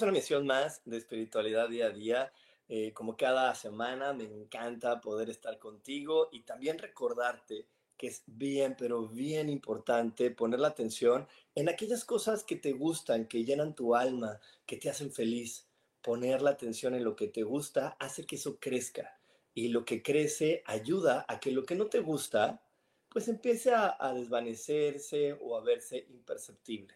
A una misión más de espiritualidad día a día. Eh, como cada semana, me encanta poder estar contigo y también recordarte que es bien, pero bien importante poner la atención en aquellas cosas que te gustan, que llenan tu alma, que te hacen feliz. Poner la atención en lo que te gusta hace que eso crezca y lo que crece ayuda a que lo que no te gusta pues empiece a desvanecerse o a verse imperceptible.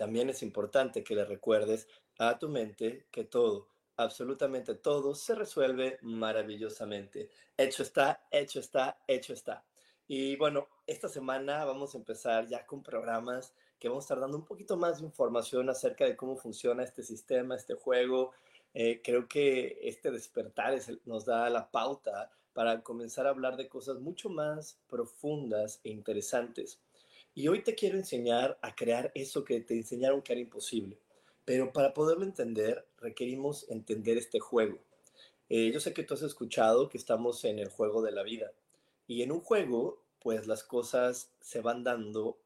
También es importante que le recuerdes a tu mente que todo, absolutamente todo, se resuelve maravillosamente. Hecho está, hecho está, hecho está. Y bueno, esta semana vamos a empezar ya con programas que vamos a estar dando un poquito más de información acerca de cómo funciona este sistema, este juego. Eh, creo que este despertar nos da la pauta para comenzar a hablar de cosas mucho más profundas e interesantes. Y hoy te quiero enseñar a crear eso que te enseñaron que era imposible. Pero para poderlo entender, requerimos entender este juego. Eh, yo sé que tú has escuchado que estamos en el juego de la vida. Y en un juego, pues las cosas se van dando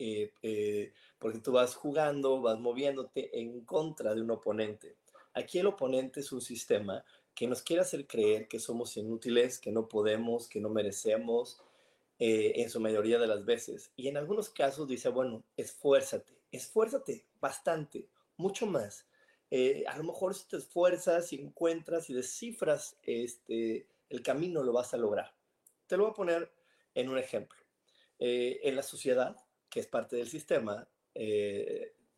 eh, eh, porque tú vas jugando, vas moviéndote en contra de un oponente. Aquí el oponente es un sistema que nos quiere hacer creer que somos inútiles, que no podemos, que no merecemos, eh, en su mayoría de las veces. Y en algunos casos dice, bueno, esfuérzate, esfuérzate bastante, mucho más. Eh, a lo mejor si te esfuerzas y encuentras y descifras este, el camino, lo vas a lograr. Te lo voy a poner en un ejemplo. Eh, en la sociedad, que es parte del sistema,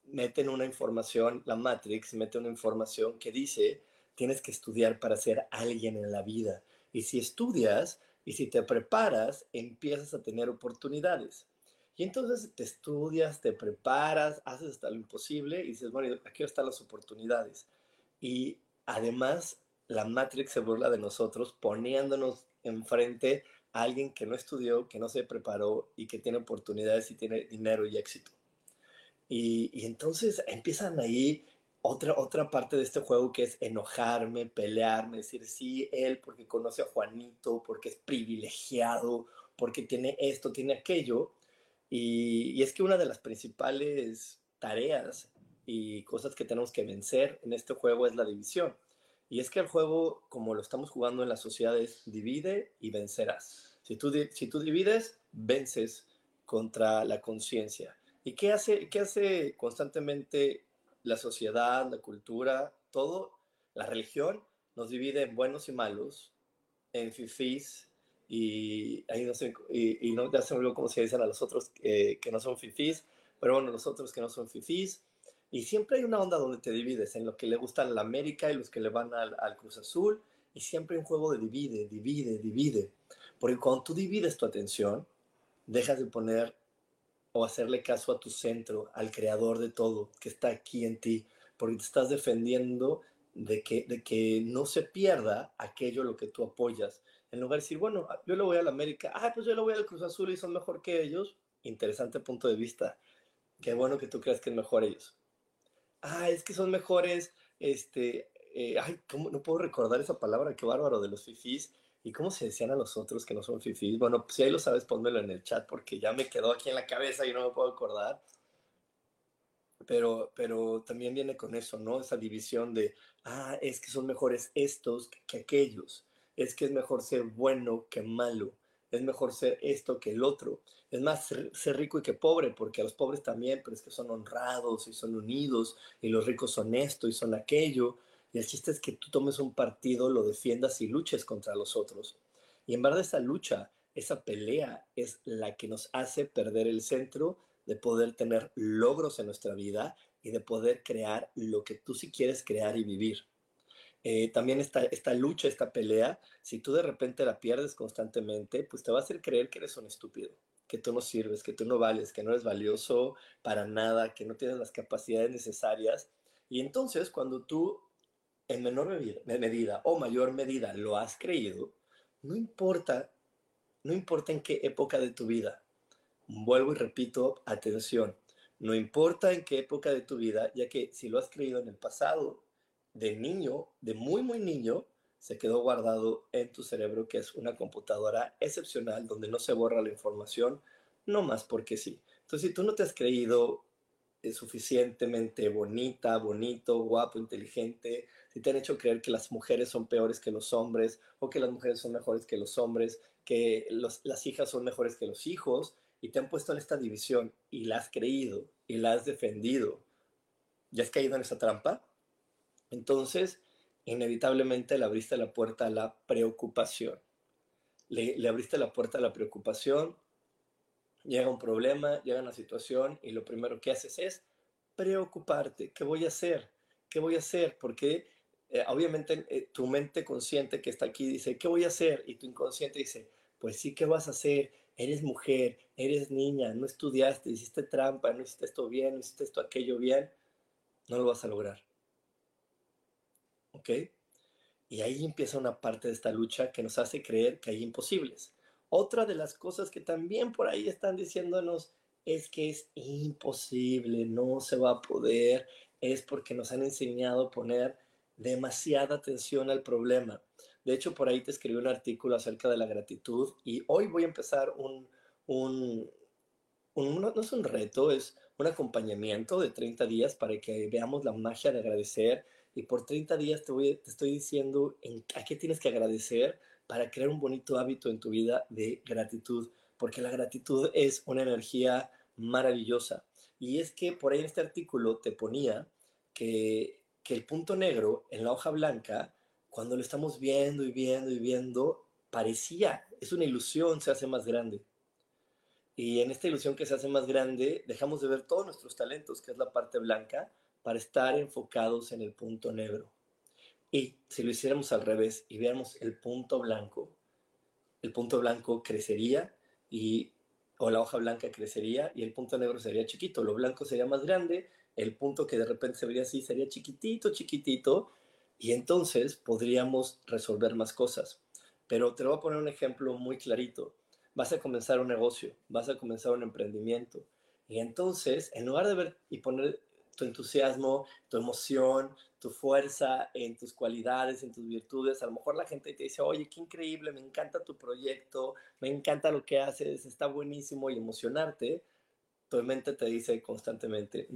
meten una información, la Matrix mete una información que dice, tienes que estudiar para ser alguien en la vida. Y si estudias, y si te preparas, empiezas a tener oportunidades. Y entonces te estudias, te preparas, haces hasta lo imposible y dices, bueno, aquí están las oportunidades. Y además, la Matrix se burla de nosotros poniéndonos enfrente a alguien que no estudió, que no se preparó y que tiene oportunidades y tiene dinero y éxito. Y, y entonces empiezan ahí otra, otra parte de este juego que es enojarme, pelearme, decir sí, él porque conoce a Juanito, porque es privilegiado, porque tiene esto, tiene aquello. Y, es que una de las principales tareas y cosas que tenemos que vencer en este juego es la división. Y es que el juego, como lo estamos jugando en la sociedad, es divide y vencerás. Si tú, si tú divides, vences contra la conciencia. ¿Y qué hace, qué hace constantemente la sociedad, la cultura, todo, la religión, nos divide en buenos y malos, en fifís, y ahí no sé, y, no, ya se me olvidó cómo se dicen a los otros que no son fifís, pero bueno, los otros que no son fifís, y siempre hay una onda donde te divides en lo que le gusta a la América y los que le van al, al Cruz Azul, y siempre hay un juego de divide, divide, divide, porque cuando tú divides tu atención, dejas de poner o hacerle caso a tu centro, al creador de todo que está aquí en ti, porque te estás defendiendo de que, de que no se pierda aquello lo que tú apoyas. En lugar de decir, bueno, yo le voy a la América, ah, pues yo le voy al Cruz Azul y son mejor que ellos. Interesante punto de vista. Qué bueno que tú creas que es mejor ellos. Ah, es que son mejores, este, eh, ay, ¿cómo? no puedo recordar esa palabra, qué bárbaro, de los fifís ¿Y cómo se decían a los otros que no son fifís? Bueno, si ahí lo sabes, pónmelo en el chat porque ya me quedó aquí en la cabeza y no me puedo acordar. Pero, pero también viene con eso, ¿no? Esa división de, ah, es que son mejores estos que, aquellos. Es que es mejor ser bueno que malo. Es mejor ser esto que el otro. Es más, ser, rico y que pobre, porque a los pobres también, pero es que son honrados y son unidos, y los ricos son esto y son aquello y el chiste es que tú tomes un partido, lo defiendas y luches contra los otros. Y en verdad esa lucha, esa pelea es la que nos hace perder el centro de poder tener logros en nuestra vida y de poder crear lo que tú sí quieres crear y vivir. Eh, también esta, esta lucha, esta pelea, si tú de repente la pierdes constantemente, pues te va a hacer creer que eres un estúpido, que tú no sirves, que tú no vales, que no eres valioso para nada, que no tienes las capacidades necesarias. Y entonces cuando tú en menor medida o mayor medida lo has creído, no importa, no importa en qué época de tu vida, vuelvo y repito, atención, no importa en qué época de tu vida, ya que si lo has creído en el pasado, de niño, de muy, muy niño, se quedó guardado en tu cerebro, que es una computadora excepcional donde no se borra la información, no más porque sí. Entonces, si tú no te has creído eh, suficientemente bonita, bonito, guapo, inteligente, si te han hecho creer que las mujeres son peores que los hombres o que las mujeres son mejores que los hombres, que las hijas son mejores que los hijos, y te han puesto en esta división y la has creído y la has defendido, ¿ya has caído en esa trampa? Entonces, inevitablemente le abriste la puerta a la preocupación. Le, abriste la puerta a la preocupación, llega un problema, llega una situación y lo primero que haces es preocuparte. ¿Qué voy a hacer? ¿Qué voy a hacer? Porque eh, obviamente eh, tu mente consciente que está aquí dice, ¿qué voy a hacer? Y tu inconsciente dice, pues sí, ¿qué vas a hacer? Eres mujer, eres niña, no estudiaste, hiciste trampa, no hiciste esto bien, no hiciste esto aquello bien, no lo vas a lograr. ¿Ok? Y ahí empieza una parte de esta lucha que nos hace creer que hay imposibles. Otra de las cosas que también por ahí están diciéndonos es que es imposible, no se va a poder, es porque nos han enseñado a poner demasiada atención al problema. De hecho, por ahí te escribí un artículo acerca de la gratitud y hoy voy a empezar un, un, no es un reto, es un acompañamiento de 30 días para que veamos la magia de agradecer y por 30 días te, voy, te estoy diciendo en, a qué tienes que agradecer para crear un bonito hábito en tu vida de gratitud, porque la gratitud es una energía maravillosa. Y es que por ahí en este artículo te ponía que, que el punto negro en la hoja blanca cuando lo estamos viendo y viendo y viendo, parecía, es una ilusión, se hace más grande. Y en esta ilusión que se hace más grande, dejamos de ver todos nuestros talentos, que es la parte blanca, para estar enfocados en el punto negro. Y si lo hiciéramos al revés y viéramos el punto blanco, el punto blanco crecería y o la hoja blanca crecería y el punto negro sería chiquito, lo blanco sería más grande, el punto que de repente se vería así sería chiquitito, chiquitito y entonces podríamos resolver más cosas. Pero te voy a poner un ejemplo muy clarito. Vas a comenzar un negocio, vas a comenzar un emprendimiento. Y entonces, en lugar de ver y poner tu entusiasmo, tu emoción, tu fuerza en tus cualidades, en tus virtudes, a lo mejor la gente te dice, oye, qué increíble, me encanta tu proyecto, me encanta lo que haces, está buenísimo y emocionarte, tu mente te dice constantemente,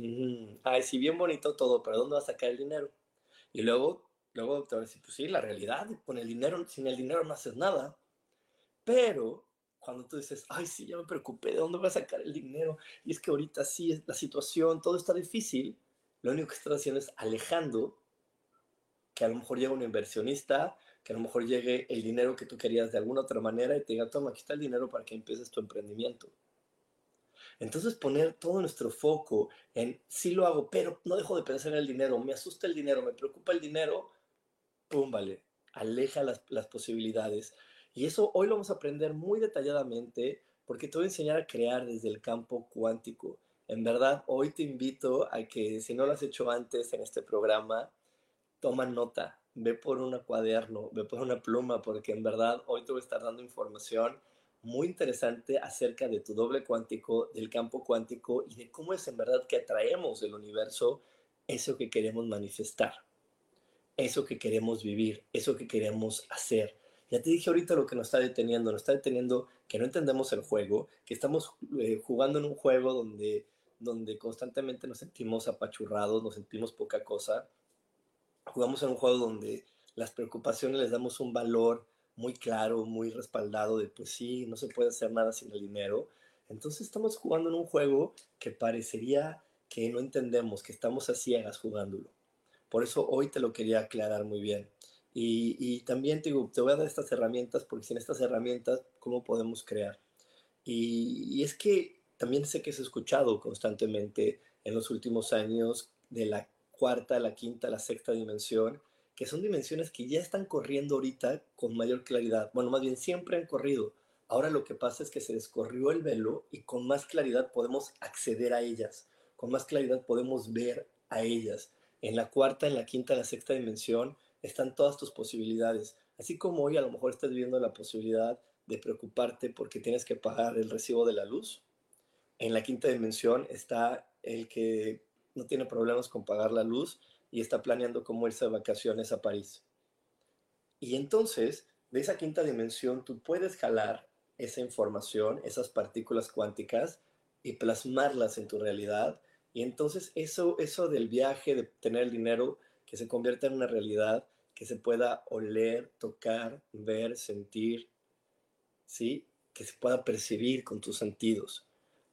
ay, sí, bien bonito todo, pero ¿dónde vas a sacar el dinero? Y luego Luego te va a decir, pues sí, la realidad, con el dinero, sin el dinero no haces nada. Pero cuando tú dices, ay, sí, ya me preocupé, ¿de dónde voy a sacar el dinero? Y es que ahorita sí, la situación, todo está difícil. Lo único que estás haciendo es alejando que a lo mejor llegue un inversionista, que a lo mejor llegue el dinero que tú querías de alguna otra manera y te diga, toma, aquí está el dinero para que empieces tu emprendimiento. Entonces poner todo nuestro foco en, sí lo hago, pero no dejo de pensar en el dinero, me asusta el dinero, me preocupa el dinero, pum, vale, aleja las, las posibilidades. Y eso hoy lo vamos a aprender muy detalladamente porque te voy a enseñar a crear desde el campo cuántico. En verdad, hoy te invito a que si no lo has hecho antes en este programa, toma nota, ve por un cuaderno, ve por una pluma, porque en verdad hoy te voy a estar dando información muy interesante acerca de tu doble cuántico, del campo cuántico y de cómo es en verdad que atraemos del universo eso que queremos manifestar eso que queremos vivir, eso que queremos hacer. Ya te dije ahorita lo que nos está deteniendo, nos está deteniendo que no entendemos el juego, que estamos eh, jugando en un juego donde, donde constantemente nos sentimos apachurrados, nos sentimos poca cosa. Jugamos en un juego donde las preocupaciones les damos un valor muy claro, muy respaldado de pues sí, no se puede hacer nada sin el dinero. Entonces estamos jugando en un juego que parecería que no entendemos, que estamos a ciegas jugándolo. Por eso hoy te lo quería aclarar muy bien. Y, también te digo, te voy a dar estas herramientas porque sin estas herramientas, ¿cómo podemos crear? Y, es que también sé que has escuchado constantemente en los últimos años de la cuarta, la quinta, la sexta dimensión, que son dimensiones que ya están corriendo ahorita con mayor claridad. Bueno, más bien siempre han corrido. Ahora lo que pasa es que se descorrió el velo y con más claridad podemos acceder a ellas, con más claridad podemos ver a ellas. En la cuarta, en la quinta, en la sexta dimensión están todas tus posibilidades. Así como hoy a lo mejor estás viendo la posibilidad de preocuparte porque tienes que pagar el recibo de la luz. En la quinta dimensión está el que no tiene problemas con pagar la luz y está planeando cómo irse de vacaciones a París. Y entonces, de esa quinta dimensión, tú puedes jalar esa información, esas partículas cuánticas, y plasmarlas en tu realidad. Y entonces eso, eso del viaje, de tener el dinero, que se convierta en una realidad, que se pueda oler, tocar, ver, sentir, ¿sí? Que se pueda percibir con tus sentidos.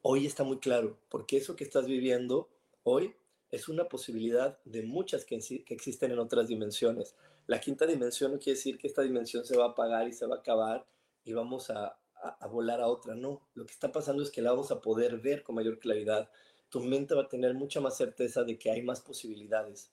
Hoy está muy claro, porque eso que estás viviendo hoy es una posibilidad de muchas que, existen en otras dimensiones. La quinta dimensión no quiere decir que esta dimensión se va a apagar y se va a acabar y vamos a, volar a otra, no. Lo que está pasando es que la vamos a poder ver con mayor claridad. Tu mente va a tener mucha más certeza de que hay más posibilidades.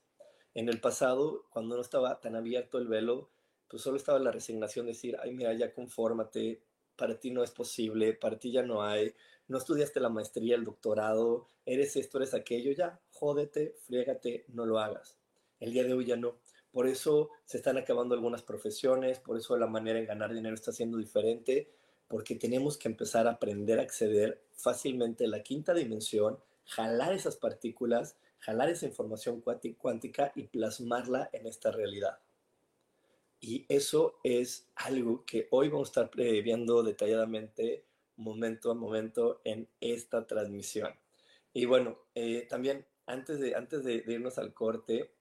En el pasado, cuando no estaba tan abierto el velo, pues solo estaba la resignación de decir, ay, mira, ya confórmate, para ti no es posible, para ti ya no hay, no estudiaste la maestría, el doctorado, eres esto, eres aquello, ya, jódete, friégate, no lo hagas. El día de hoy ya no. Por eso se están acabando algunas profesiones, por eso la manera en ganar dinero está siendo diferente, porque tenemos que empezar a aprender a acceder fácilmente a la quinta dimensión, jalar esas partículas, jalar esa información cuántica y plasmarla en esta realidad. Y eso es algo que hoy vamos a estar viendo detalladamente momento a momento en esta transmisión. Y bueno, eh, también antes, de, antes de, irnos al corte,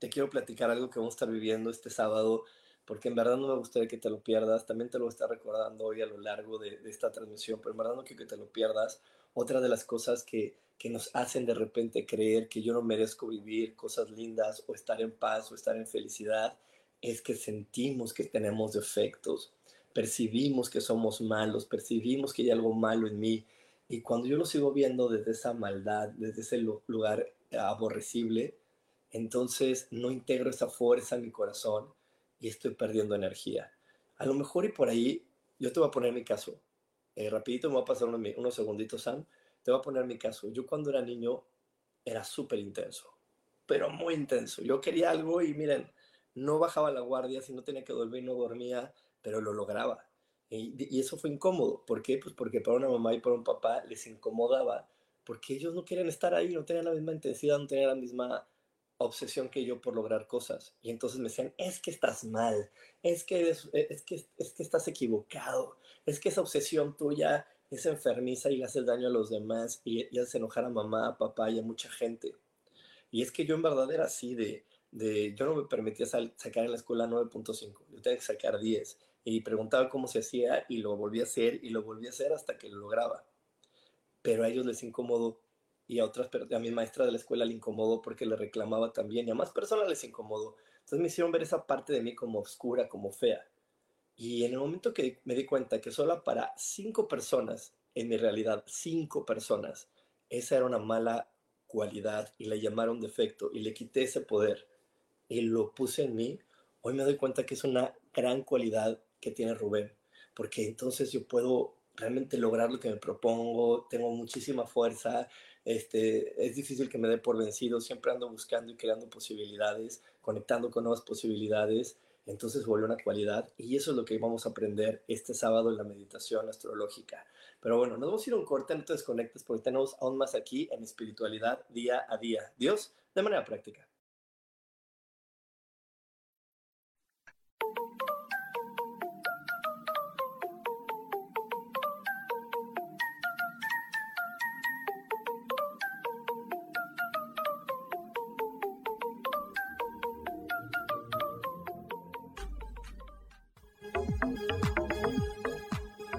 te quiero platicar algo que vamos a estar viviendo este sábado, porque en verdad no me gustaría que te lo pierdas. También te lo voy a estar recordando hoy a lo largo de, de esta transmisión, pero en verdad no quiero que te lo pierdas. Otra de las cosas que, que nos hacen de repente creer que yo no merezco vivir cosas lindas o estar en paz o estar en felicidad es que sentimos que tenemos defectos, percibimos que somos malos, percibimos que hay algo malo en mí. Y cuando yo lo sigo viendo desde esa maldad, desde ese lugar aborrecible, entonces no integro esa fuerza en mi corazón y estoy perdiendo energía. A lo mejor y por ahí, yo te voy a poner mi caso. Eh, rapidito me voy a pasar unos, unos segunditos, Sam. Te voy a poner mi caso. Yo cuando era niño era súper intenso, pero muy intenso. Yo quería algo y miren, no bajaba la guardia, si no tenía que dormir no dormía, pero lo lograba. Y, eso fue incómodo. ¿Por qué? Pues porque para una mamá y para un papá les incomodaba, porque ellos no querían estar ahí, no tenían la misma intensidad, no tenían la misma obsesión que yo por lograr cosas. Y entonces me decían, es que estás mal, es que, es, que, es que estás equivocado, es que esa obsesión tuya es enfermiza y le hace daño a los demás y, y hace enojar a mamá, a papá y a mucha gente. Y es que yo en verdad era así de, de yo no me permitía sacar en la escuela 9.5, yo tenía que sacar 10 y preguntaba cómo se hacía y lo volví a hacer y lo volví a hacer hasta que lo lograba. Pero a ellos les incomodó y a otras, a mi maestra de la escuela le incomodó porque le reclamaba también y a más personas les incomodó. Entonces me hicieron ver esa parte de mí como oscura, como fea. Y en el momento que me di cuenta que solo para cinco personas, en mi realidad, cinco personas, esa era una mala cualidad y la llamaron defecto y le quité ese poder y lo puse en mí, hoy me doy cuenta que es una gran cualidad que tiene Rubén, porque entonces yo puedo realmente lograr lo que me propongo, tengo muchísima fuerza, este, es difícil que me dé por vencido, siempre ando buscando y creando posibilidades, conectando con nuevas posibilidades, entonces vuelve una cualidad y eso es lo que vamos a aprender este sábado en la meditación astrológica. Pero bueno, nos vamos a ir a un corte, no te desconectes porque tenemos aún más aquí en espiritualidad día a día. Dios, de manera práctica.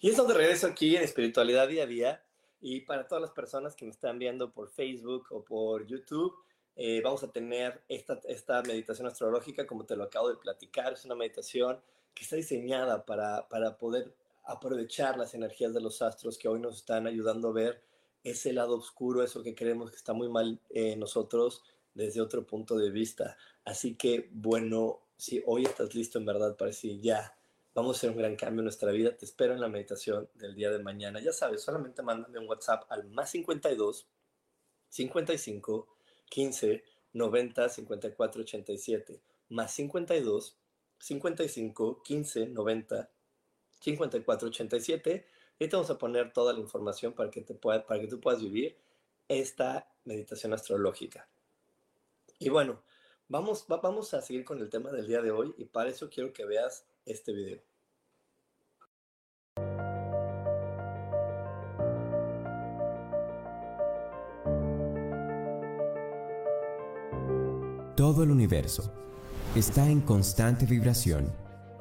Y estamos de regreso aquí en Espiritualidad Día a Día. Y para todas las personas que me están viendo por Facebook o por YouTube, eh, vamos a tener esta, esta meditación astrológica, como te lo acabo de platicar. Es una meditación que está diseñada para, para poder aprovechar las energías de los astros que hoy nos están ayudando a ver ese lado oscuro, eso que creemos que está muy mal en nosotros desde otro punto de vista. Así que, bueno, si hoy estás listo en verdad para decir ya, Vamos a hacer un gran cambio en nuestra vida. Te espero en la meditación del día de mañana. Ya sabes, solamente mándame un WhatsApp al más 52 55 15 90 54 87. Más 52 55 15 90 54 87. Y te vamos a poner toda la información para que, te pueda, para que tú puedas vivir esta meditación astrológica. Y bueno, vamos, vamos a seguir con el tema del día de hoy y para eso quiero que veas este video. Todo el universo está en constante vibración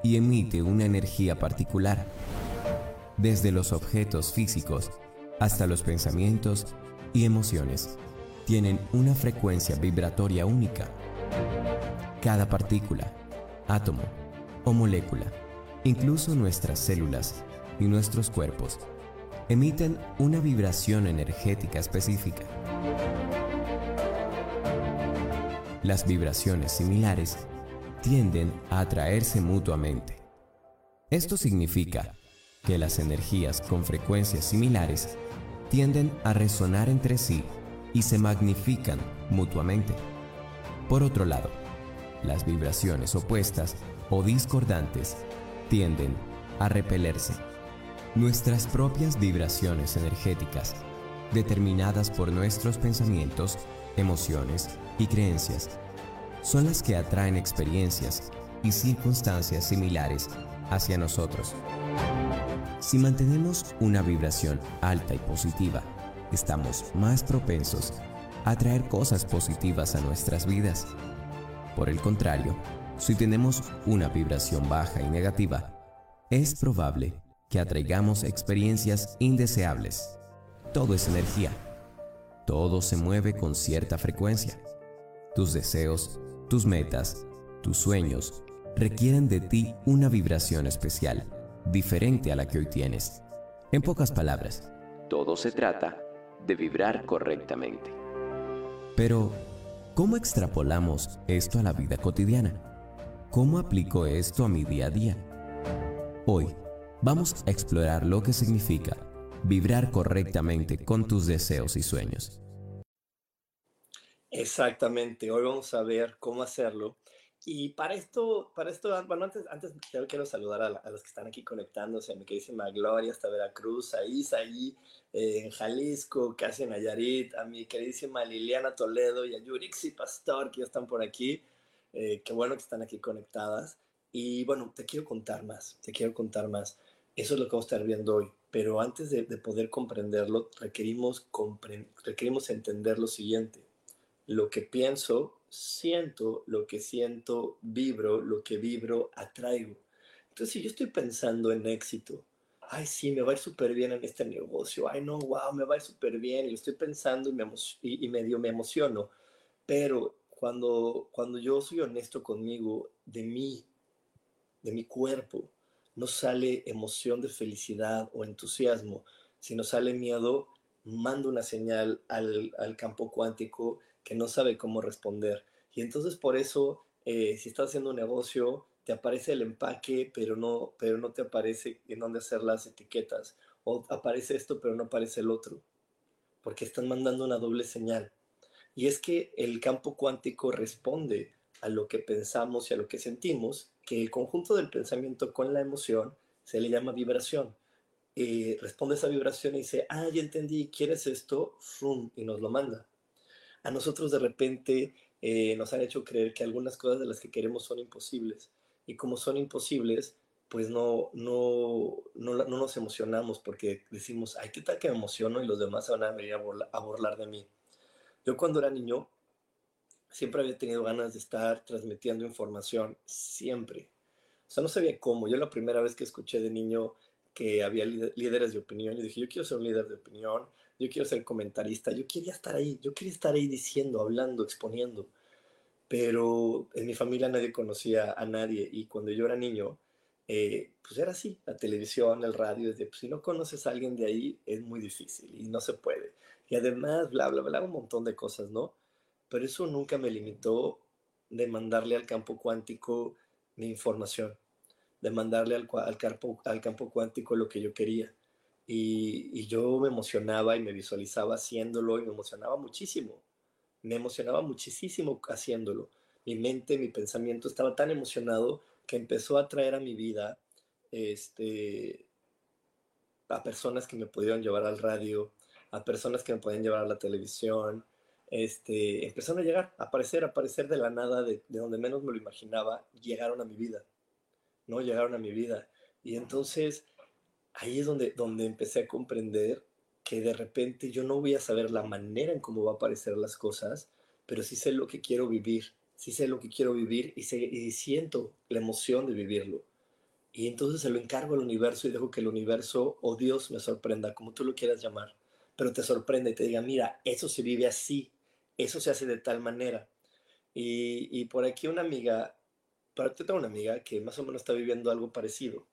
y emite una energía particular, desde los objetos físicos hasta los pensamientos y emociones. Tienen una frecuencia vibratoria única. Cada partícula, átomo o molécula, incluso nuestras células y nuestros cuerpos, emiten una vibración energética específica. Las vibraciones similares tienden a atraerse mutuamente. Esto significa que las energías con frecuencias similares tienden a resonar entre sí y se magnifican mutuamente. Por otro lado, las vibraciones opuestas o discordantes tienden a repelerse. Nuestras propias vibraciones energéticas, determinadas por nuestros pensamientos, emociones y creencias son las que atraen experiencias y circunstancias similares hacia nosotros. Si mantenemos una vibración alta y positiva, estamos más propensos a atraer cosas positivas a nuestras vidas. Por el contrario, si tenemos una vibración baja y negativa, es probable que atraigamos experiencias indeseables. Todo es energía. Todo se mueve con cierta frecuencia. Tus deseos, tus metas, tus sueños requieren de ti una vibración especial, diferente a la que hoy tienes. En pocas palabras, todo se trata de vibrar correctamente. Pero, ¿cómo extrapolamos esto a la vida cotidiana? ¿Cómo aplico esto a mi día a día? Hoy vamos a explorar lo que significa vibrar correctamente con tus deseos y sueños. Exactamente, hoy vamos a ver cómo hacerlo. Y para esto, para esto, bueno, antes, antes quiero saludar a, los que están aquí conectándose, a mi queridísima Gloria hasta Veracruz, a Isa ahí eh, en Jalisco, casi en Nayarit, a mi queridísima Liliana Toledo y a Yurixi Pastor que ya están por aquí. Eh, qué bueno que están aquí conectadas. Y bueno, te quiero contar más, te quiero contar más. Eso es lo que vamos a estar viendo hoy. Pero antes de, poder comprenderlo, requerimos, requerimos entender lo siguiente. Lo que pienso, siento, lo que siento, vibro, lo que vibro, atraigo. Entonces, si yo estoy pensando en éxito, ay, sí, me va a ir súper bien en este negocio, ay, no, wow, me va a ir súper bien, y estoy pensando y, me y, y medio me emociono, pero cuando, cuando yo soy honesto conmigo, de mí, de mi cuerpo, no sale emoción de felicidad o entusiasmo, sino sale miedo, mando una señal al, campo cuántico que no sabe cómo responder. Y entonces por eso, eh, si estás haciendo un negocio, te aparece el empaque, pero no, pero no te aparece en dónde hacer las etiquetas. O aparece esto, pero no aparece el otro. Porque están mandando una doble señal. Y es que el campo cuántico responde a lo que pensamos y a lo que sentimos, que el conjunto del pensamiento con la emoción se le llama vibración. Eh, responde esa vibración y dice, ah, ya entendí, ¿quieres esto? Frum, y nos lo manda. A nosotros de repente eh, nos han hecho creer que algunas cosas de las que queremos son imposibles. Y como son imposibles, pues no, no, no, no nos emocionamos porque decimos, ay, ¿qué tal que me emociono y los demás se van a venir a, a burlar de mí? Yo cuando era niño siempre había tenido ganas de estar transmitiendo información, siempre. O sea, no sabía cómo. Yo la primera vez que escuché de niño que había líderes de opinión, yo dije, yo quiero ser un líder de opinión, yo quiero ser comentarista, yo quería estar ahí, yo quería estar ahí diciendo, hablando, exponiendo. Pero en mi familia nadie conocía a nadie y cuando yo era niño, eh, pues era así, la televisión, el radio, desde, pues, si no conoces a alguien de ahí es muy difícil y no se puede. Y además, bla, bla, bla, un montón de cosas, ¿no? pero eso nunca me limitó de mandarle al campo cuántico mi información, de mandarle al, al, al campo cuántico lo que yo quería. Y, y, yo me emocionaba y me visualizaba haciéndolo y me emocionaba muchísimo. Me emocionaba muchísimo haciéndolo. Mi mente, mi pensamiento estaba tan emocionado que empezó a traer a mi vida este, a personas que me pudieron llevar al radio, a personas que me podían llevar a la televisión, este, empezaron a llegar, a aparecer, a aparecer de la nada, de, donde menos me lo imaginaba, llegaron a mi vida, ¿no? Llegaron a mi vida. Y entonces ahí es donde, donde empecé a comprender que de repente yo no voy a saber la manera en cómo va a aparecer las cosas, pero sí sé lo que quiero vivir, sí sé lo que quiero vivir y, siento la emoción de vivirlo. Y entonces se lo encargo al universo y dejo que el universo o Dios me sorprenda, como tú lo quieras llamar, pero te sorprende y te diga, mira, eso se vive así, eso se hace de tal manera. Y, por aquí una amiga, para tengo una amiga que más o menos está viviendo algo parecido.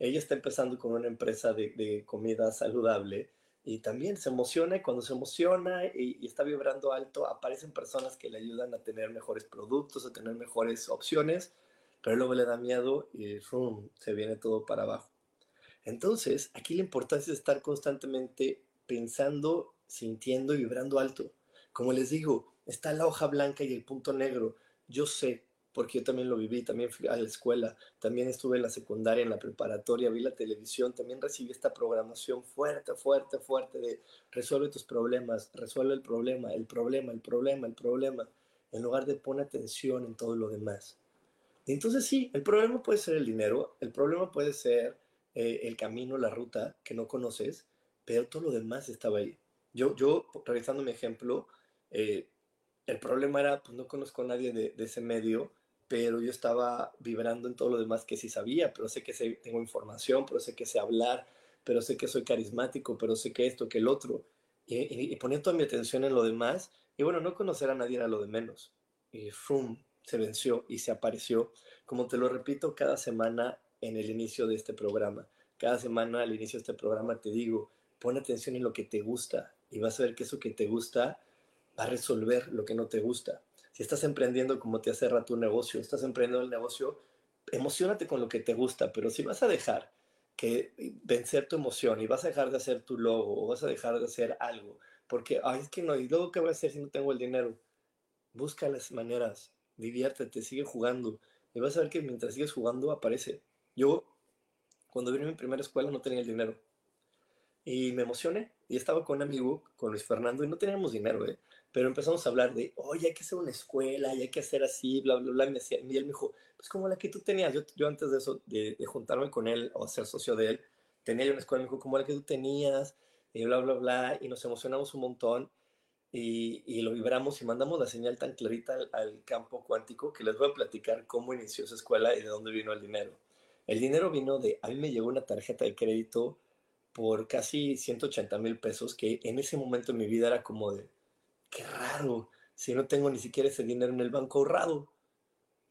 Ella está empezando con una empresa de, comida saludable y también se emociona cuando se emociona y, está vibrando alto, aparecen personas que le ayudan a tener mejores productos, a tener mejores opciones, pero luego le da miedo y se viene todo para abajo. Entonces, aquí la importancia es estar constantemente pensando, sintiendo y vibrando alto. Como les digo, está la hoja blanca y el punto negro. Yo sé, porque yo también lo viví, también fui a la escuela, también estuve en la secundaria, en la preparatoria, vi la televisión, también recibí esta programación fuerte, fuerte, fuerte de resuelve tus problemas, resuelve el problema, el problema, el problema, el problema, en lugar de poner atención en todo lo demás. entonces sí, el problema puede ser el dinero, el problema puede ser eh, el camino, la ruta que no conoces, pero todo lo demás estaba ahí. Yo, yo revisando mi ejemplo, eh, el problema era, pues no conozco a nadie de, ese medio, pero yo estaba vibrando en todo lo demás que sí sabía, pero sé que tengo información, pero sé que sé hablar, pero sé que soy carismático, pero sé que esto, que el otro. Y, y, ponía toda mi atención en lo demás, y bueno, no conocer a nadie era lo de menos. Y frum, se venció y se apareció, como te lo repito cada semana en el inicio de este programa. Cada semana al inicio de este programa te digo, pon atención en lo que te gusta y vas a ver que eso que te gusta va a resolver lo que no te gusta. Estás emprendiendo como te hace rato un negocio, estás emprendiendo el negocio, emocionate con lo que te gusta, pero si vas a dejar que vencer tu emoción y vas a dejar de hacer tu logo o vas a dejar de hacer algo, porque, ay, es que no, ¿y luego qué voy a hacer si no tengo el dinero? Busca las maneras, diviértete, sigue jugando y vas a ver que mientras sigues jugando aparece. Yo, cuando vine a mi primera escuela, no tenía el dinero y me emocioné y estaba con un amigo, con Luis Fernando, y no teníamos dinero, ¿eh? Pero empezamos a hablar de, oye, hay que hacer una escuela y hay que hacer así, bla, bla, bla. Y, me decía, y él me dijo, pues como la que tú tenías. Yo, yo antes de eso, de, juntarme con él o ser socio de él, tenía yo una escuela, me dijo, como la que tú tenías, y bla, bla, bla. Y nos emocionamos un montón y, y lo vibramos y mandamos la señal tan clarita al, al, campo cuántico que les voy a platicar cómo inició esa escuela y de dónde vino el dinero. El dinero vino de, a mí me llegó una tarjeta de crédito por casi 180 mil pesos, que en ese momento en mi vida era como de, qué raro, si no tengo ni siquiera ese dinero en el banco ahorrado.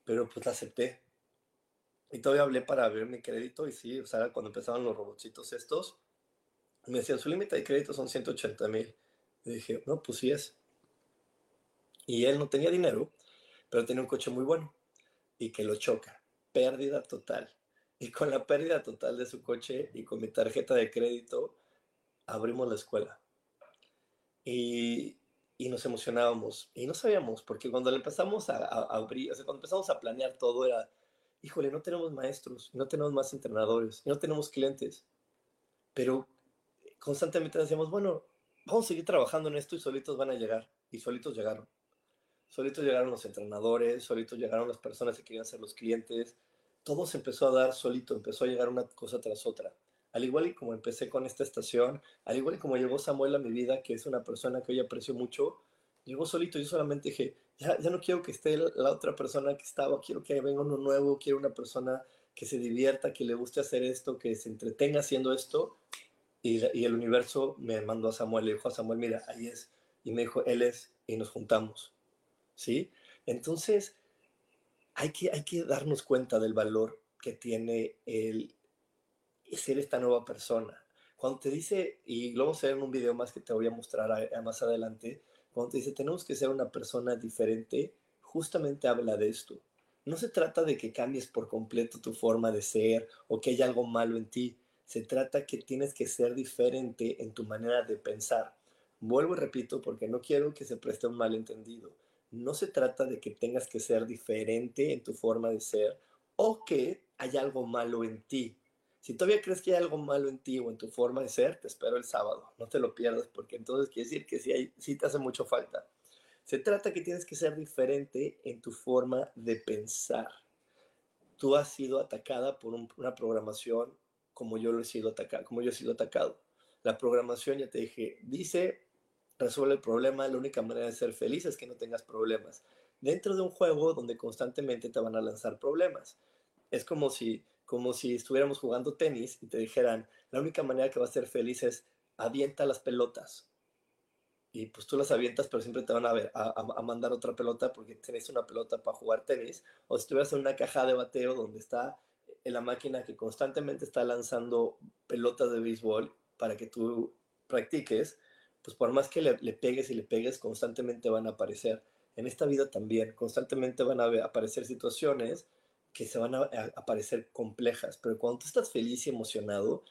Pero pues la acepté. Y todavía hablé para ver mi crédito y sí, o sea, cuando empezaban los robotcitos estos, me decían, su límite de crédito son 180 mil. Dije, no, pues sí es. Y él no tenía dinero, pero tenía un coche muy bueno y que lo choca. Pérdida total. Y con la pérdida total de su coche y con mi tarjeta de crédito, abrimos la escuela. Y, y nos emocionábamos y no sabíamos, porque cuando empezamos a, abrir, o sea, cuando empezamos a planear todo era, híjole, no tenemos maestros, no tenemos más entrenadores, no tenemos clientes, pero constantemente decíamos, bueno, vamos a seguir trabajando en esto y solitos van a llegar, y solitos llegaron. Solitos llegaron los entrenadores, solitos llegaron las personas que querían ser los clientes, todo se empezó a dar solito, empezó a llegar una cosa tras otra al igual y como empecé con esta estación, al igual y como llegó Samuel a mi vida, que es una persona que hoy aprecio mucho, llegó solito. Yo solamente dije, ya, no quiero que esté la otra persona que estaba, quiero que venga uno nuevo, quiero una persona que se divierta, que le guste hacer esto, que se entretenga haciendo esto. Y, y el universo me mandó a Samuel, le dijo a Samuel, mira, ahí es. Y me dijo, él es, y nos juntamos. ¿Sí? Entonces, hay que, hay que darnos cuenta del valor que tiene el, ser esta nueva persona. Cuando te dice, y lo vamos a ver en un video más que te voy a mostrar más adelante, cuando te dice tenemos que ser una persona diferente, justamente habla de esto. No se trata de que cambies por completo tu forma de ser o que haya algo malo en ti. Se trata que tienes que ser diferente en tu manera de pensar. Vuelvo y repito porque no quiero que se preste un malentendido. No se trata de que tengas que ser diferente en tu forma de ser o que haya algo malo en ti. Si todavía crees que hay algo malo en ti o en tu forma de ser, te espero el sábado. No te lo pierdas porque entonces quiere decir que sí, hay, sí te hace mucho falta. Se trata que tienes que ser diferente en tu forma de pensar. Tú has sido atacada por una programación como yo lo he sido atacado, como yo he sido atacado. La programación, ya te dije, dice, resuelve el problema, la única manera de ser feliz es que no tengas problemas. Dentro de un juego donde constantemente te van a lanzar problemas. Es como si como si estuviéramos jugando tenis y te dijeran, la única manera que vas a ser feliz es avienta las pelotas. Y pues tú las avientas, pero siempre te van a, ver, a, mandar otra pelota porque tenés una pelota para jugar tenis. O si estuvieras en una caja de bateo donde está en la máquina que constantemente está lanzando pelotas de béisbol para que tú practiques, pues por más que le, le, pegues y le pegues, constantemente van a aparecer. En esta vida también, constantemente van a aparecer situaciones que se van a, aparecer parecer complejas, pero cuando tú estás feliz y emocionado,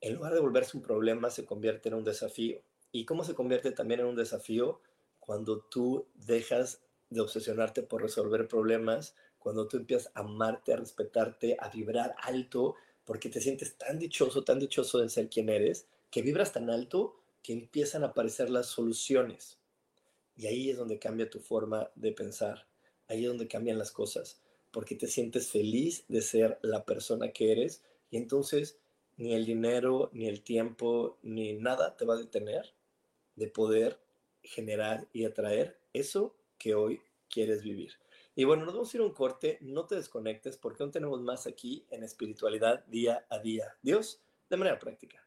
en lugar de volverse un problema, se convierte en un desafío. ¿Y cómo se convierte también en un desafío? Cuando tú dejas de obsesionarte por resolver problemas, cuando tú empiezas a amarte, a respetarte, a vibrar alto, porque te sientes tan dichoso, tan dichoso de ser quien eres, que vibras tan alto que empiezan a aparecer las soluciones. Y ahí es donde cambia tu forma de pensar, ahí es donde cambian las cosas porque te sientes feliz de ser la persona que eres y entonces ni el dinero, ni el tiempo, ni nada te va a detener de poder generar y atraer eso que hoy quieres vivir. Y bueno, nos vamos a ir a un corte, no te desconectes porque aún tenemos más aquí en espiritualidad día a día. Dios, de manera práctica.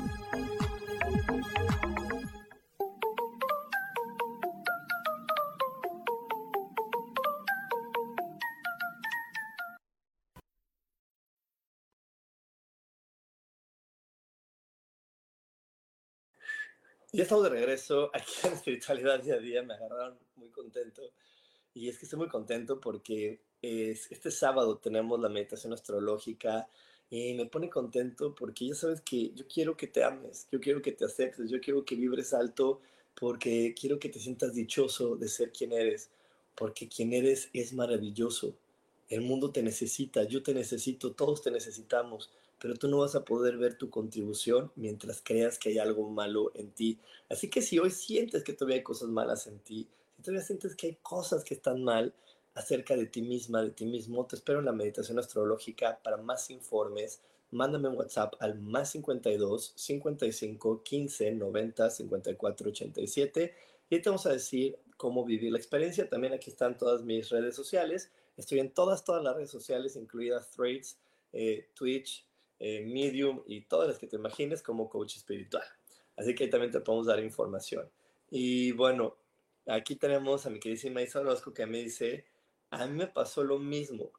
Ya estamos de regreso aquí en Espiritualidad Día a Día. Me agarraron muy contento. Y es que estoy muy contento porque es, este sábado tenemos la meditación astrológica y me pone contento porque ya sabes que yo quiero que te ames, yo quiero que te aceptes, yo quiero que vibres alto porque quiero que te sientas dichoso de ser quien eres, porque quien eres es maravilloso. El mundo te necesita, yo te necesito, todos te necesitamos pero tú no vas a poder ver tu contribución mientras creas que hay algo malo en ti. Así que si hoy sientes que todavía hay cosas malas en ti, si todavía sientes que hay cosas que están mal acerca de ti misma, de ti mismo, te espero en la meditación astrológica. Para más informes, mándame un WhatsApp al más 52 55 15 90 54 87 y te vamos a decir cómo vivir la experiencia. También aquí están todas mis redes sociales. Estoy en todas, todas las redes sociales, incluidas Threads, eh, Twitch, eh, Medium y todas las que te imagines como coach espiritual. Así que ahí también te podemos dar información. Y bueno, aquí tenemos a mi queridísima Isa Orozco que me dice, a mí me pasó lo mismo.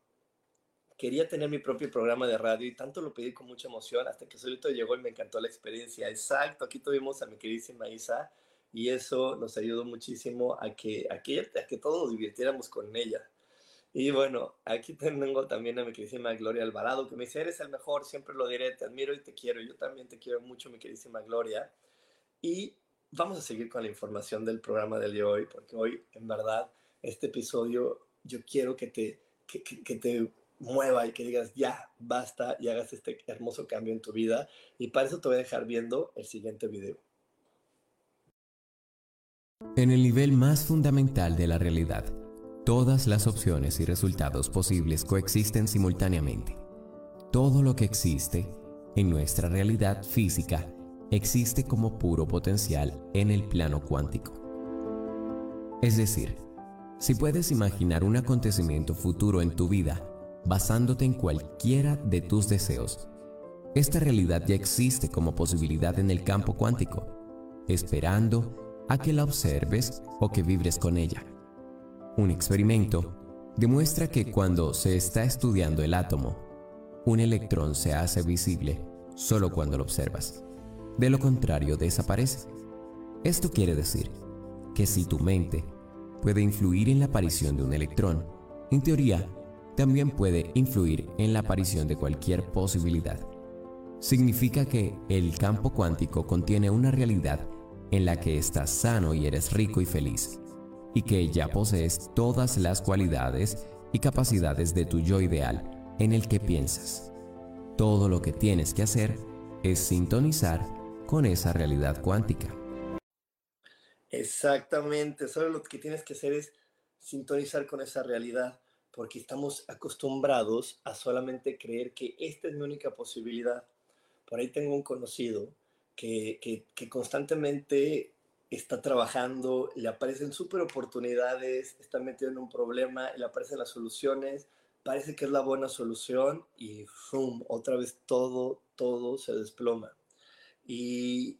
Quería tener mi propio programa de radio y tanto lo pedí con mucha emoción hasta que solito llegó y me encantó la experiencia. Exacto, aquí tuvimos a mi queridísima Isa y eso nos ayudó muchísimo a que, a que, a que todos nos divirtiéramos con ella. Y bueno, aquí tengo también a mi queridísima Gloria Alvarado, que me dice, eres el mejor, siempre lo diré, te admiro y te quiero. Yo también te quiero mucho, mi queridísima Gloria. Y vamos a seguir con la información del programa del día de hoy, porque hoy, en verdad, este episodio, yo quiero que te, que, que te mueva y que digas, ya, basta, y hagas este hermoso cambio en tu vida. Y para eso te voy a dejar viendo el siguiente video. En el nivel más fundamental de la realidad, Todas las opciones y resultados posibles coexisten simultáneamente. Todo lo que existe en nuestra realidad física existe como puro potencial en el plano cuántico. Es decir, si puedes imaginar un acontecimiento futuro en tu vida basándote en cualquiera de tus deseos, esta realidad ya existe como posibilidad en el campo cuántico, esperando a que la observes o que vibres con ella. Un experimento demuestra que cuando se está estudiando el átomo, un electrón se hace visible solo cuando lo observas. De lo contrario, desaparece. Esto quiere decir que si tu mente puede influir en la aparición de un electrón, en teoría, también puede influir en la aparición de cualquier posibilidad. Significa que el campo cuántico contiene una realidad en la que estás sano y eres rico y feliz y que ya posees todas las cualidades y capacidades de tu yo ideal en el que piensas. Todo lo que tienes que hacer es sintonizar con esa realidad cuántica. Exactamente, solo lo que tienes que hacer es sintonizar con esa realidad, porque estamos acostumbrados a solamente creer que esta es mi única posibilidad. Por ahí tengo un conocido que, que, constantemente está trabajando, le aparecen súper oportunidades, está metido en un problema, le aparecen las soluciones, parece que es la buena solución y ¡fum! otra vez todo, todo se desploma. Y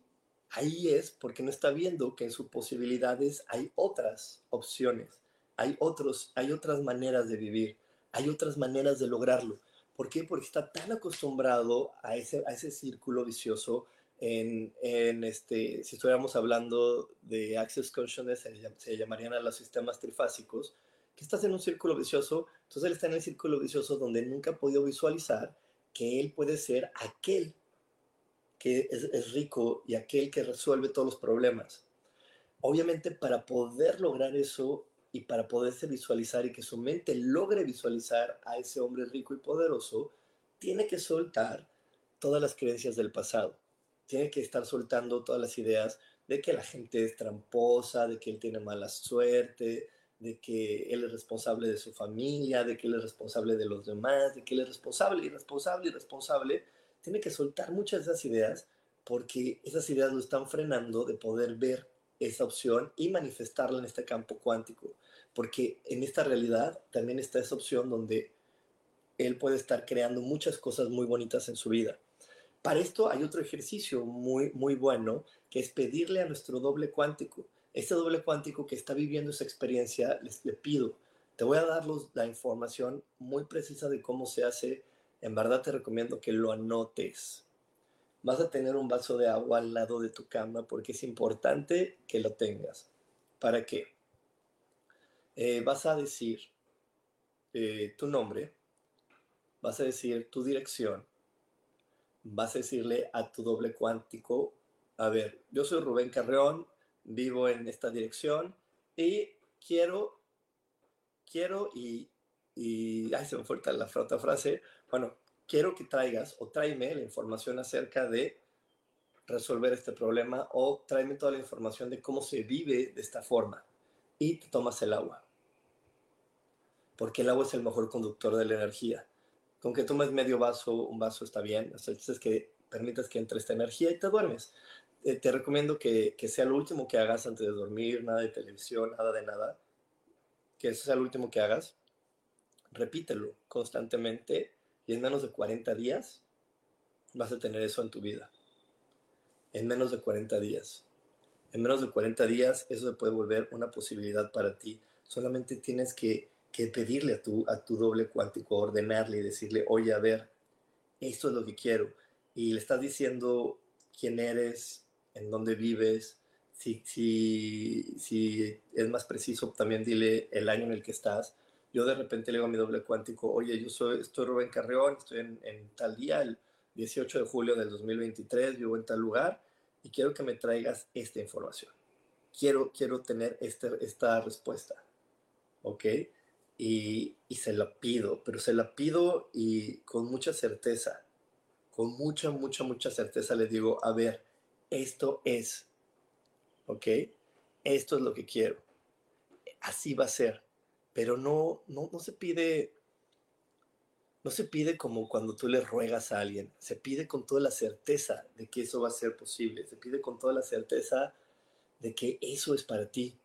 ahí es porque no está viendo que en sus posibilidades hay otras opciones, hay, otros, hay otras maneras de vivir, hay otras maneras de lograrlo. ¿Por qué? Porque está tan acostumbrado a ese, a ese círculo vicioso. En, este, si estuviéramos hablando de Access Consciousness, se llamarían a los sistemas trifásicos, que estás en un círculo vicioso, entonces él está en el círculo vicioso donde nunca ha podido visualizar que él puede ser aquel que es, rico y aquel que resuelve todos los problemas. Obviamente para poder lograr eso y para poderse visualizar y que su mente logre visualizar a ese hombre rico y poderoso, tiene que soltar todas las creencias del pasado. Tiene que estar soltando todas las ideas de que la gente es tramposa, de que él tiene mala suerte, de que él es responsable de su familia, de que él es responsable de los demás, de que él es responsable, irresponsable, irresponsable tiene que soltar muchas de esas ideas porque esas ideas lo están frenando de poder ver esa opción y manifestarla en este campo cuántico. Porque en esta realidad también está esa opción donde él puede estar creando muchas cosas muy bonitas en su vida. Para esto hay otro ejercicio muy, muy bueno, que es pedirle a nuestro doble cuántico. Este doble cuántico que está viviendo esa experiencia, les, le pido, te voy a dar la información muy precisa de cómo se hace en verdad te recomiendo que lo anotes. Vas a tener un vaso de agua al lado de tu cama porque es importante que lo tengas. ¿Para qué? Eh, vas a decir eh, tu nombre, vas a decir tu dirección, vas a decirle a tu doble cuántico, a ver, yo soy Rubén Carreón, vivo en esta dirección y quiero, quiero y, y, ay, se me fue la otra frase, bueno, quiero que traigas o tráeme la información acerca de resolver este problema o tráeme toda la información de cómo se vive de esta forma y te tomas el agua. Porque el agua es el mejor conductor de la energía. Con que tomes medio vaso, un vaso está bien. Entonces que permitas que entre esta energía y te duermes. Eh, te recomiendo que, que sea lo último que hagas antes de dormir, nada de televisión, nada de nada. Que eso sea lo último que hagas. Repítelo constantemente y en menos de 40 días vas a tener eso en tu vida. En menos de 40 días. En menos de 40 días eso se puede volver una posibilidad para ti. Solamente tienes que, pedirle a tu, a tu doble cuántico, ordenarle y decirle, oye, a ver, esto es lo que quiero. Y le estás diciendo quién eres, en dónde vives. Si, si, si es más preciso, también dile el año en el que estás yo de repente le digo a mi doble cuántico, oye, yo soy, estoy Rubén Carreón, estoy en, tal día, el 18 de julio del 2023, vivo en tal lugar y quiero que me traigas esta información. Quiero, quiero tener este, esta respuesta, ¿ok? Y, se la pido, pero se la pido y con mucha certeza, con mucha, mucha, mucha certeza le digo, a ver, esto es, ¿ok? Esto es lo que quiero. Así va a ser pero no, no, no se pide, no se pide como cuando tú le ruegas a alguien, se pide con toda la certeza de que eso va a ser posible, se pide con toda la certeza de que eso es para ti.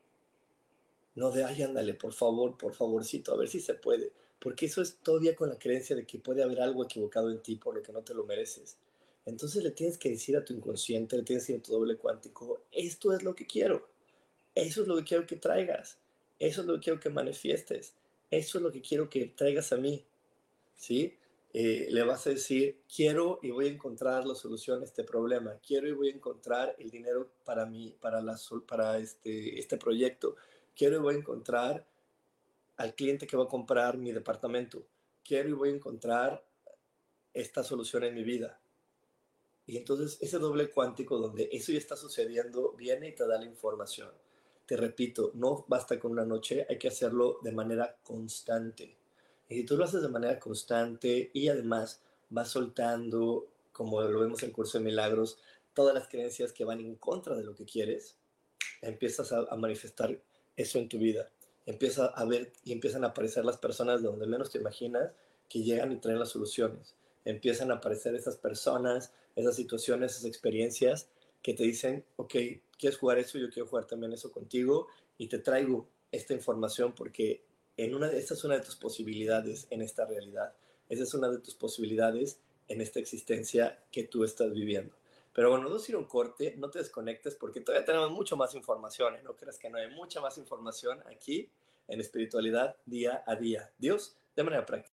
No de, ay, ándale, por favor, por favorcito, a ver si se puede. Porque eso es todavía con la creencia de que puede haber algo equivocado en ti por lo que no te lo mereces. Entonces le tienes que decir a tu inconsciente, le tienes que decir a tu doble cuántico, esto es lo que quiero. Eso es lo que quiero que traigas. Eso es lo que quiero que manifiestes. Eso es lo que quiero que traigas a mí. ¿Sí? Eh, le vas a decir, quiero y voy a encontrar la solución a este problema. Quiero y voy a encontrar el dinero para mí, para, la, para este, este proyecto. Quiero y voy a encontrar al cliente que va a comprar mi departamento. Quiero y voy a encontrar esta solución en mi vida. Y entonces ese doble cuántico donde eso ya está sucediendo viene y te da la información te repito, no basta con una noche, hay que hacerlo de manera constante. Y si tú lo haces de manera constante y además vas soltando, como lo vemos en el curso de milagros, todas las creencias que van en contra de lo que quieres, empiezas a, manifestar eso en tu vida. Empieza a ver y empiezan a aparecer las personas de donde menos te imaginas que llegan y traen las soluciones. Empiezan a aparecer esas personas, esas situaciones, esas experiencias que te dicen, ok, ¿quieres jugar eso? Yo quiero jugar también eso contigo y te traigo esta información porque en una, esta es una de tus posibilidades en esta realidad. Esa es una de tus posibilidades en esta existencia que tú estás viviendo. Pero bueno, a ir un corte, no te desconectes porque todavía tenemos mucho más información, ¿eh? no creas que no hay mucha más información aquí en espiritualidad día a día. Dios, de manera práctica.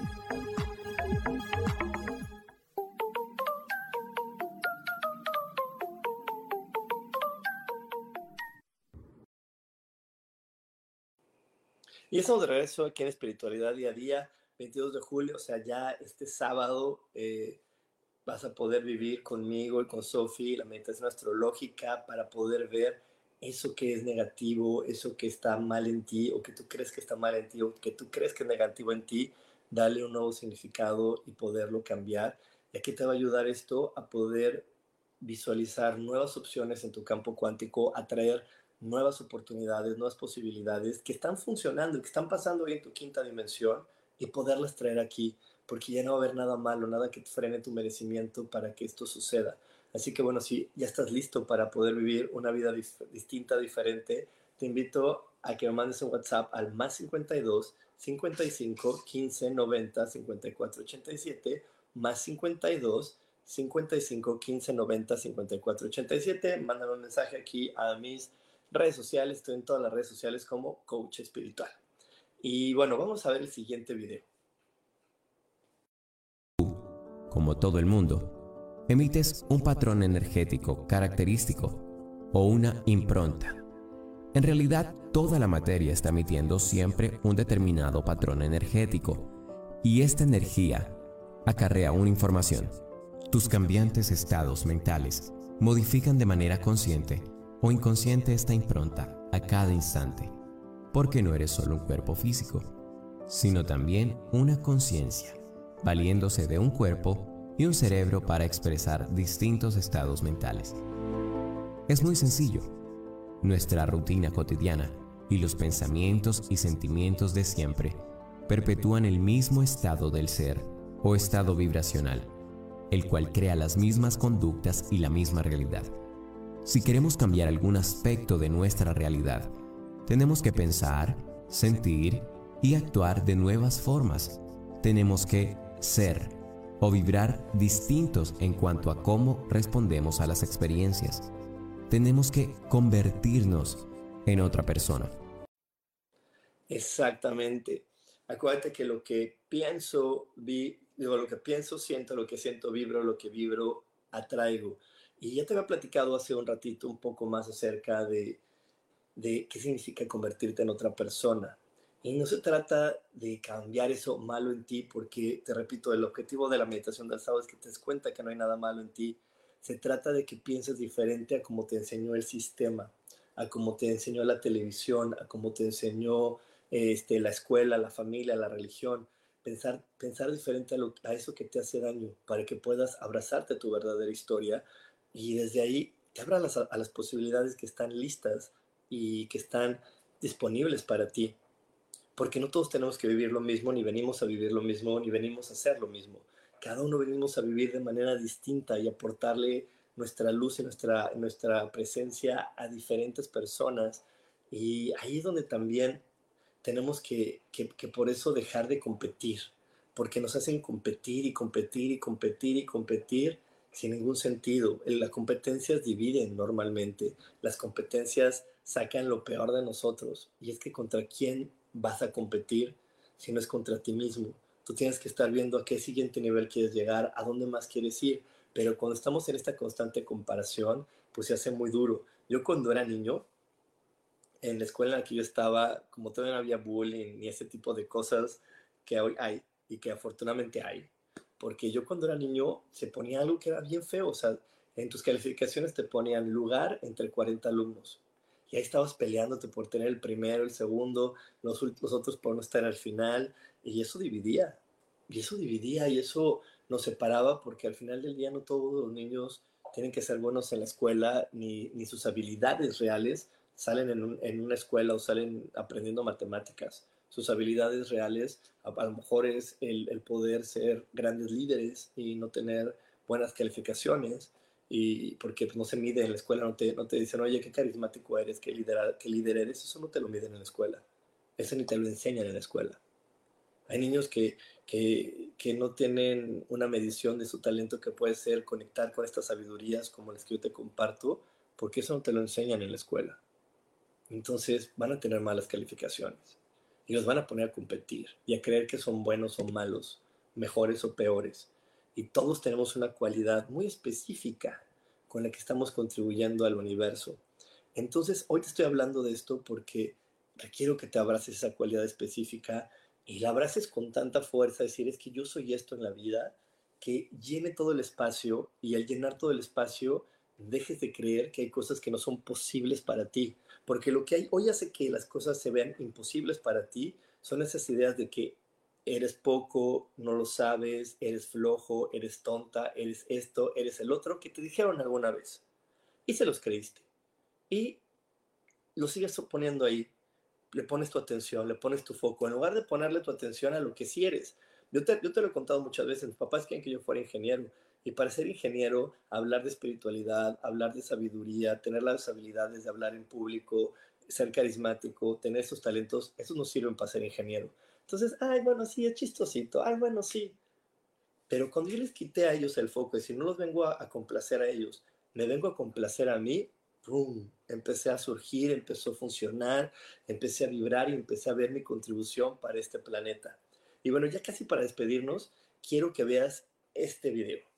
Y estamos de regreso aquí en Espiritualidad Día a Día, 22 de julio, o sea, ya este sábado eh, vas a poder vivir conmigo y con Sofi la meditación astrológica para poder ver eso que es negativo, eso que está mal en ti o que tú crees que está mal en ti o que tú crees que es negativo en ti, darle un nuevo significado y poderlo cambiar. Y aquí te va a ayudar esto a poder visualizar nuevas opciones en tu campo cuántico, atraer nuevas oportunidades, nuevas posibilidades que están funcionando que están pasando hoy en tu quinta dimensión y poderlas traer aquí, porque ya no va a haber nada malo, nada que frene tu merecimiento para que esto suceda. Así que bueno, si ya estás listo para poder vivir una vida distinta, diferente, te invito a que me mandes un WhatsApp al más 52 55 15 90 54 87 más 52 55 15 90 54 87. Mándame un mensaje aquí a mis redes sociales, estoy en todas las redes sociales como coach espiritual. Y bueno, vamos a ver el siguiente video. Como todo el mundo, emites un patrón energético característico o una impronta. En realidad, toda la materia está emitiendo siempre un determinado patrón energético y esta energía acarrea una información. Tus cambiantes estados mentales modifican de manera consciente o inconsciente esta impronta a cada instante, porque no eres solo un cuerpo físico, sino también una conciencia, valiéndose de un cuerpo y un cerebro para expresar distintos estados mentales. Es muy sencillo. Nuestra rutina cotidiana y los pensamientos y sentimientos de siempre perpetúan el mismo estado del ser o estado vibracional, el cual crea las mismas conductas y la misma realidad. Si queremos cambiar algún aspecto de nuestra realidad, tenemos que pensar, sentir y actuar de nuevas formas. Tenemos que ser o vibrar distintos en cuanto a cómo respondemos a las experiencias. Tenemos que convertirnos en otra persona. Exactamente. Acuérdate que lo que pienso, vi, lo que pienso, siento, lo que siento, vibro, lo que vibro, atraigo. Y ya te había platicado hace un ratito un poco más acerca de, de qué significa convertirte en otra persona. Y no se trata de cambiar eso malo en ti, porque, te repito, el objetivo de la meditación del sábado es que te des cuenta que no hay nada malo en ti. Se trata de que pienses diferente a como te enseñó el sistema, a como te enseñó la televisión, a como te enseñó este, la escuela, la familia, la religión. Pensar, pensar diferente a, a eso que te hace daño, para que puedas abrazarte a tu verdadera historia y desde ahí te abras a las posibilidades que están listas y que están disponibles para ti porque no todos tenemos que vivir lo mismo, ni venimos a vivir lo mismo, ni venimos a hacer lo mismo. Cada uno venimos a vivir de manera distinta y aportarle nuestra luz y nuestra, nuestra presencia a diferentes personas. Y ahí es donde también tenemos que, que por eso dejar de competir, porque nos hacen competir y competir y competir y competir sin ningún sentido. Las competencias dividen normalmente, las competencias sacan lo peor de nosotros y es que contra quién vas a competir si no es contra ti mismo. Tú tienes que estar viendo a qué siguiente nivel quieres llegar, a dónde más quieres ir. Pero cuando estamos en esta constante comparación, pues se hace muy duro. Yo cuando era niño, en la escuela en la que yo estaba, como todavía no había bullying ni ese tipo de cosas que hoy hay y que afortunadamente hay, porque yo cuando era niño se ponía algo que era bien feo, o sea, en tus calificaciones te ponían lugar entre 40 alumnos y ahí estabas peleándote por tener el primero, el segundo, los, otros por no estar al final, y eso dividía, y eso dividía, y eso nos separaba, porque al final del día no todos los niños tienen que ser buenos en la escuela, ni, ni sus habilidades reales salen en, en, una escuela o salen aprendiendo matemáticas. Sus habilidades reales a, a lo mejor es el, poder ser grandes líderes y no tener buenas calificaciones, y porque no se mide en la escuela, no te, no te dicen, oye, qué carismático eres, qué líder, qué líder eres, eso no te lo miden en la escuela, eso ni te lo enseñan en la escuela. Hay niños que, que, que no tienen una medición de su talento que puede ser conectar con estas sabidurías como las que yo te comparto, porque eso no te lo enseñan en la escuela. Entonces van a tener malas calificaciones y los van a poner a competir y a creer que son buenos o malos, mejores o peores y todos tenemos una cualidad muy específica con la que estamos contribuyendo al universo. Entonces, hoy te estoy hablando de esto porque requiero que te abraces esa cualidad específica y la abraces con tanta fuerza, decir, es que yo soy esto en la vida, que llene todo el espacio y al llenar todo el espacio, dejes de creer que hay cosas que no son posibles para ti, porque lo que hoy hace que las cosas se vean imposibles para ti son esas ideas de que eres poco, no lo sabes, eres flojo, eres tonta, eres esto, eres el otro, que te dijeron alguna vez. Y se los creíste. Y lo sigues poniendo ahí. Le pones tu atención, le pones tu foco, en lugar de ponerle tu atención a lo que sí eres. Yo te, yo te lo he contado muchas veces, mis papás quieren que yo fuera ingeniero. Y para ser ingeniero, hablar de espiritualidad, hablar de sabiduría, tener las habilidades de hablar en público, ser carismático, tener esos talentos, esos no sirven para ser ingeniero entonces, ay, bueno, sí, es chistosito, ay, bueno, sí. Pero cuando yo les quité a ellos el foco, y si no los vengo a, a complacer a ellos, me vengo a complacer a mí, ¡pum! empecé a surgir, empezó a funcionar, empecé a vibrar y empecé a ver mi contribución para este planeta. Y bueno, ya casi para despedirnos, quiero que veas este video.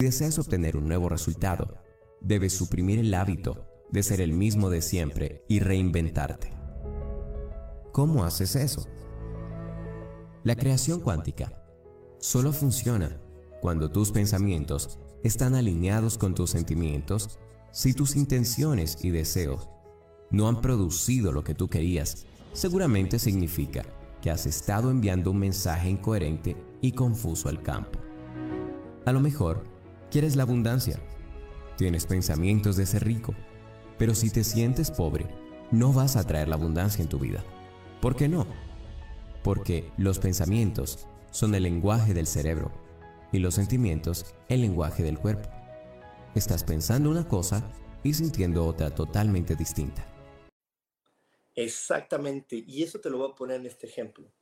Si deseas obtener un nuevo resultado, debes suprimir el hábito de ser el mismo de siempre y reinventarte. ¿Cómo haces eso? La creación cuántica solo funciona cuando tus pensamientos están alineados con tus sentimientos. Si tus intenciones y deseos no han producido lo que tú querías, seguramente significa que has estado enviando un mensaje incoherente y confuso al campo. A lo mejor, quieres la abundancia. Tienes pensamientos de ser rico. Pero si te sientes pobre, no vas a traer la abundancia en tu vida. ¿Por qué no? Porque los pensamientos son el lenguaje del cerebro y los sentimientos el lenguaje del cuerpo. Estás pensando una cosa y sintiendo otra totalmente distinta. Exactamente, y eso te lo voy a poner en este ejemplo.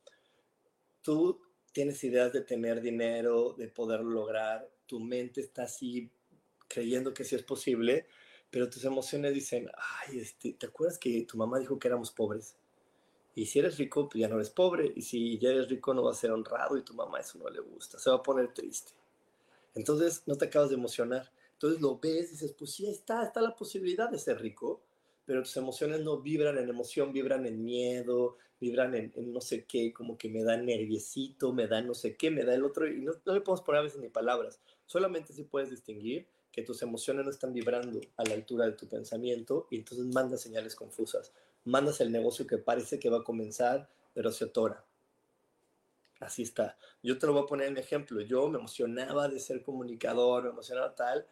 Tú tienes ideas de tener dinero, de poderlo lograr, tu mente está así creyendo que sí es posible, pero tus emociones dicen, ay, este, ¿te acuerdas que tu mamá dijo que éramos pobres? Y si eres rico, pues ya no eres pobre. Y si ya eres rico, no vas a ser honrado y tu mamá eso no le gusta. Se va a poner triste. Entonces, no te acabas de emocionar. Entonces lo ves y dices, pues sí, está, está la posibilidad de ser rico. pero tus emociones no vibran en emoción, vibran en miedo, vibran en, no sé qué, como que me da nerviosito, me da no sé qué, me da el otro, y no, no le podemos poner a veces ni palabras, solamente si puedes distinguir que tus emociones no están vibrando a la altura de tu pensamiento y entonces mandas señales confusas, mandas el negocio que parece que va a comenzar, pero se atora. Así está. Yo te lo voy a poner en ejemplo. Yo me emocionaba de ser comunicador, me emocionaba tal,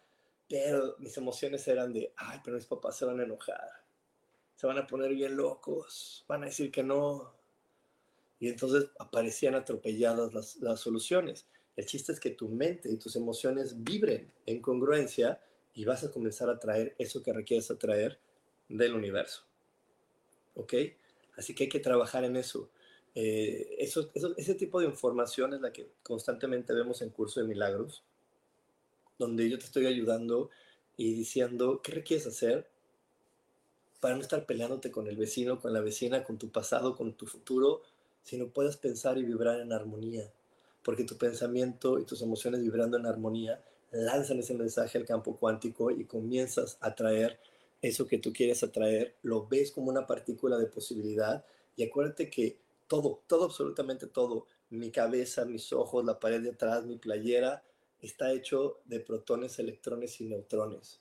pero mis emociones eran de, ay, pero mis papás se van a enojar, se van a poner bien locos, van a decir que no. Y entonces aparecían atropelladas las, las soluciones. El chiste es que tu mente y tus emociones vibren en congruencia y vas a comenzar a traer eso que requieres atraer del universo. ¿Ok? Así que hay que trabajar en eso. Eh, eso, ese tipo de información es la que constantemente vemos en Curso de Milagros, donde yo te estoy ayudando y diciendo qué requieres hacer para no estar peleándote con el vecino, con la vecina, con tu pasado, con tu futuro, sino puedas pensar y vibrar en armonía, porque tu pensamiento y tus emociones vibrando en armonía lanzan ese mensaje al campo cuántico y comienzas a traer eso que tú quieres atraer, lo ves como una partícula de posibilidad y acuérdate que todo, todo, absolutamente todo, mi cabeza, mis ojos, la pared de atrás, mi playera, está hecho de protones, electrones y neutrones.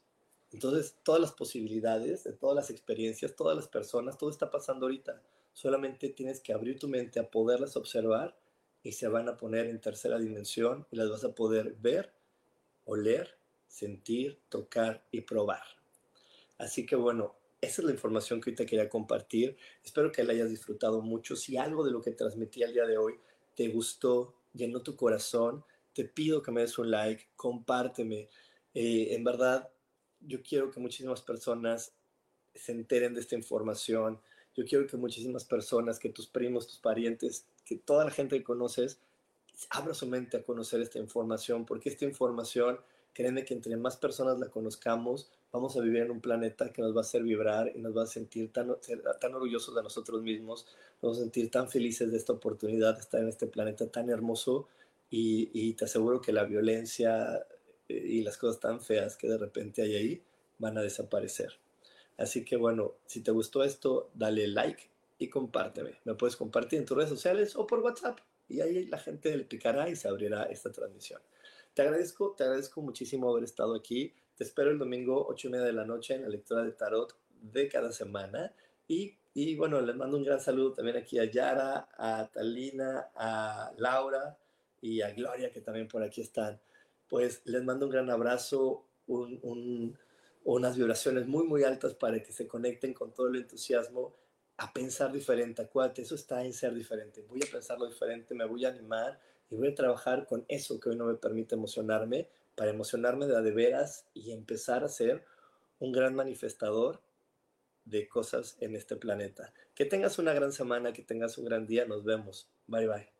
Entonces, todas las posibilidades, de todas las experiencias, todas las personas, todo está pasando ahorita. Solamente tienes que abrir tu mente a poderlas observar y se van a poner en tercera dimensión y las vas a poder ver, oler, sentir, tocar y probar. Así que bueno, esa es la información que hoy te quería compartir. Espero que la hayas disfrutado mucho. Si algo de lo que transmití el día de hoy te gustó, llenó tu corazón, te pido que me des un like, compárteme. Eh, en verdad, yo quiero que muchísimas personas se enteren de esta información. Yo quiero que muchísimas personas, que tus primos, tus parientes, que toda la gente que conoces, abra su mente a conocer esta información, porque esta información, créeme que entre más personas la conozcamos, vamos a vivir en un planeta que nos va a hacer vibrar y nos va a sentir tan, tan orgullosos de nosotros mismos, nos vamos a sentir tan felices de esta oportunidad de estar en este planeta tan hermoso y, y te aseguro que la violencia eh, y las cosas tan feas que de repente hay ahí van a desaparecer. Así que bueno, si te gustó esto, dale like y compárteme. Me puedes compartir en tus redes sociales o por WhatsApp y ahí la gente le picará y se abrirá esta transmisión. Te agradezco, te agradezco muchísimo haber estado aquí. Te espero el domingo, 8 y media de la noche, en la lectura de tarot de cada semana. Y, y bueno, les mando un gran saludo también aquí a Yara, a Talina, a Laura y a Gloria, que también por aquí están. Pues les mando un gran abrazo, un, unas vibraciones muy, muy altas para que se conecten con todo el entusiasmo a pensar diferente. Acuérdate, eso está en ser diferente. Voy a pensarlo diferente, me voy a animar y voy a trabajar con eso que hoy no me permite emocionarme para emocionarme de, de veras y empezar a ser un gran manifestador de cosas en este planeta. Que tengas una gran semana, que tengas un gran día. Nos vemos. Bye bye.